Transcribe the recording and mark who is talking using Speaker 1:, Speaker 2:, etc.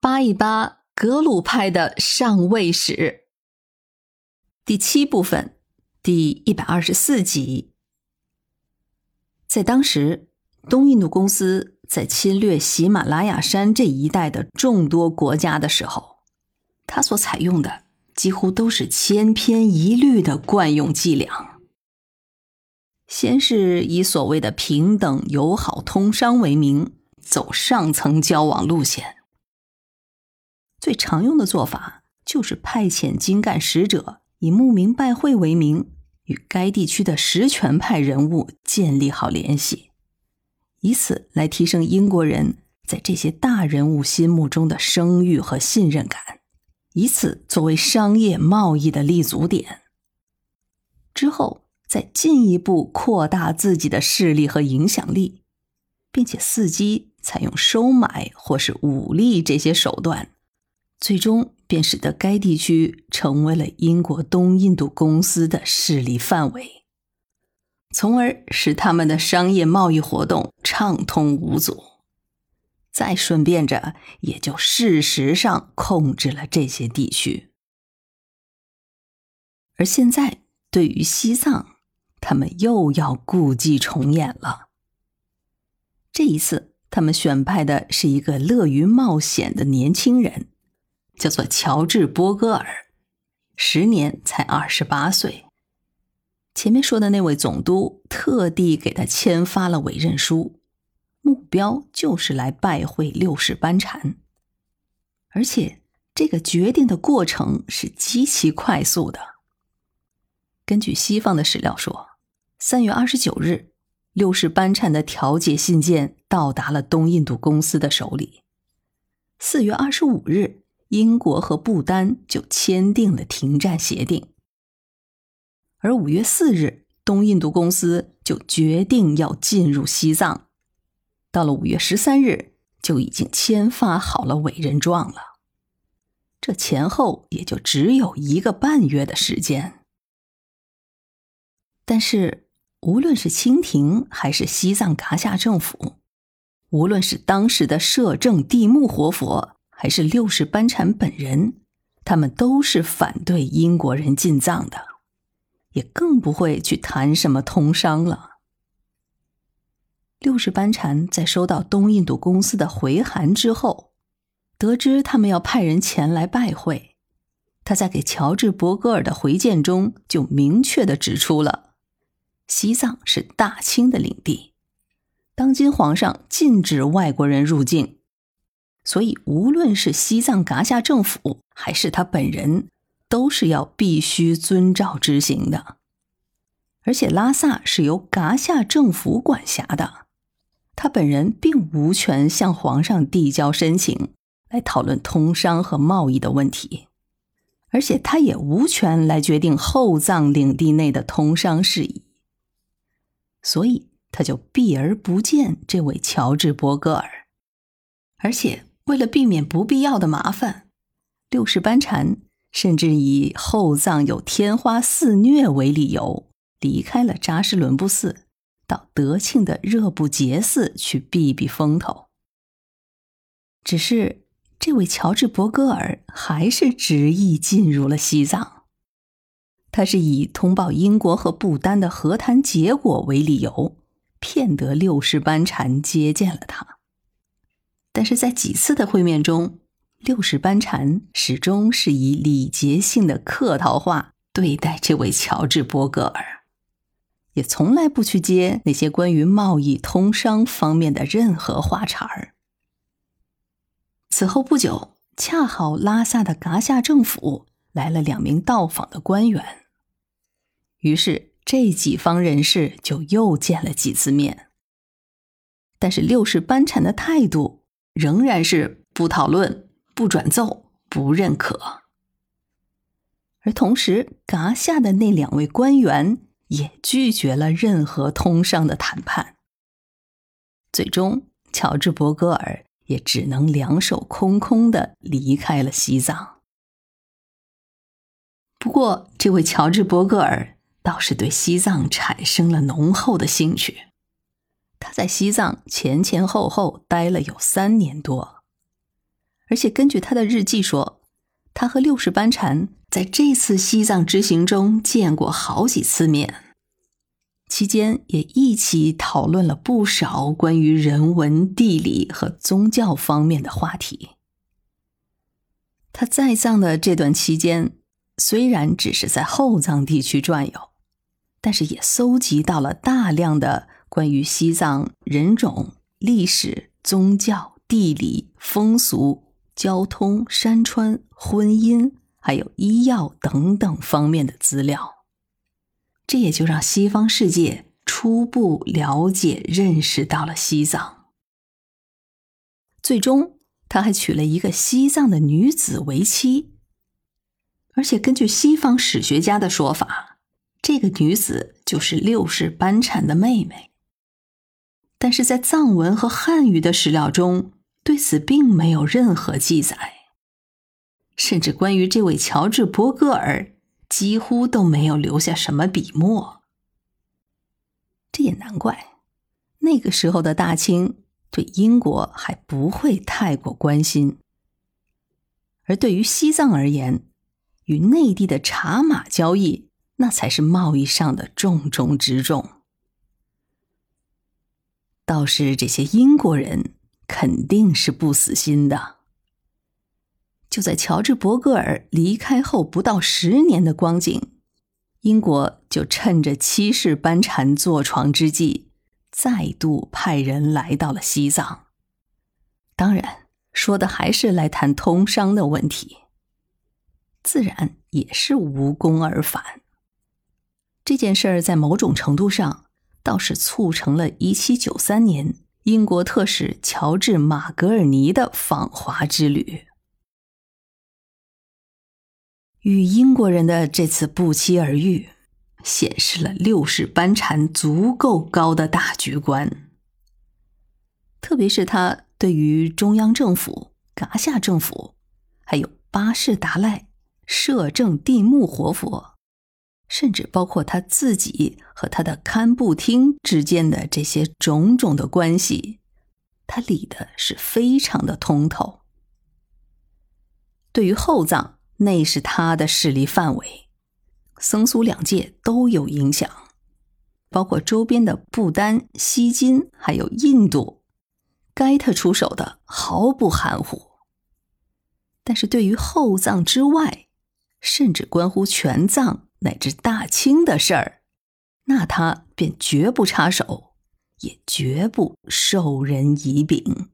Speaker 1: 扒一扒格鲁派的上位史，第七部分，第一百二十四集。在当时，东印度公司在侵略喜马拉雅山这一带的众多国家的时候，他所采用的几乎都是千篇一律的惯用伎俩。先是以所谓的平等、友好、通商为名，走上层交往路线。最常用的做法就是派遣精干使者，以慕名拜会为名，与该地区的实权派人物建立好联系，以此来提升英国人在这些大人物心目中的声誉和信任感，以此作为商业贸易的立足点。之后再进一步扩大自己的势力和影响力，并且伺机采用收买或是武力这些手段。最终便使得该地区成为了英国东印度公司的势力范围，从而使他们的商业贸易活动畅通无阻。再顺便着，也就事实上控制了这些地区。而现在，对于西藏，他们又要故伎重演了。这一次，他们选派的是一个乐于冒险的年轻人。叫做乔治·波戈尔，时年才二十八岁。前面说的那位总督特地给他签发了委任书，目标就是来拜会六世班禅。而且这个决定的过程是极其快速的。根据西方的史料说，三月二十九日，六世班禅的调解信件到达了东印度公司的手里。四月二十五日。英国和不丹就签订了停战协定，而五月四日，东印度公司就决定要进入西藏。到了五月十三日，就已经签发好了委任状了。这前后也就只有一个半月的时间。但是，无论是清廷还是西藏噶夏政府，无论是当时的摄政地木活佛。还是六世班禅本人，他们都是反对英国人进藏的，也更不会去谈什么通商了。六世班禅在收到东印度公司的回函之后，得知他们要派人前来拜会，他在给乔治·伯格尔的回见中就明确的指出了，西藏是大清的领地，当今皇上禁止外国人入境。所以，无论是西藏噶夏政府还是他本人，都是要必须遵照执行的。而且，拉萨是由噶夏政府管辖的，他本人并无权向皇上递交申请来讨论通商和贸易的问题，而且他也无权来决定后藏领地内的通商事宜。所以，他就避而不见这位乔治·伯格尔，而且。为了避免不必要的麻烦，六世班禅甚至以后藏有天花肆虐为理由，离开了扎什伦布寺，到德庆的热布杰寺去避避风头。只是这位乔治·伯格尔还是执意进入了西藏，他是以通报英国和不丹的和谈结果为理由，骗得六世班禅接见了他。但是在几次的会面中，六世班禅始终是以礼节性的客套话对待这位乔治·伯格尔，也从来不去接那些关于贸易通商方面的任何话茬儿。此后不久，恰好拉萨的噶夏政府来了两名到访的官员，于是这几方人士就又见了几次面。但是六世班禅的态度。仍然是不讨论、不转奏、不认可，而同时，噶夏的那两位官员也拒绝了任何通商的谈判。最终，乔治·伯格尔也只能两手空空的离开了西藏。不过，这位乔治·伯格尔倒是对西藏产生了浓厚的兴趣。他在西藏前前后后待了有三年多，而且根据他的日记说，他和六世班禅在这次西藏之行中见过好几次面，期间也一起讨论了不少关于人文、地理和宗教方面的话题。他在藏的这段期间，虽然只是在后藏地区转悠，但是也搜集到了大量的关于西藏人种、历史、宗教、地理、风俗。交通、山川、婚姻，还有医药等等方面的资料，这也就让西方世界初步了解、认识到了西藏。最终，他还娶了一个西藏的女子为妻，而且根据西方史学家的说法，这个女子就是六世班禅的妹妹。但是在藏文和汉语的史料中。对此并没有任何记载，甚至关于这位乔治·伯格尔，几乎都没有留下什么笔墨。这也难怪，那个时候的大清对英国还不会太过关心，而对于西藏而言，与内地的茶马交易，那才是贸易上的重中之重。倒是这些英国人。肯定是不死心的。就在乔治·伯格尔离开后不到十年的光景，英国就趁着七世班禅坐床之际，再度派人来到了西藏。当然，说的还是来谈通商的问题，自然也是无功而返。这件事儿在某种程度上倒是促成了1793年。英国特使乔治·马格尔尼的访华之旅，与英国人的这次不期而遇，显示了六世班禅足够高的大局观。特别是他对于中央政府、噶夏政府，还有巴士达赖、摄政地木活佛。甚至包括他自己和他的堪布厅之间的这些种种的关系，他理的是非常的通透。对于后藏，那是他的势力范围，僧俗两界都有影响，包括周边的不丹、西金还有印度，该他出手的毫不含糊。但是对于后藏之外，甚至关乎全藏。乃至大清的事儿，那他便绝不插手，也绝不授人以柄。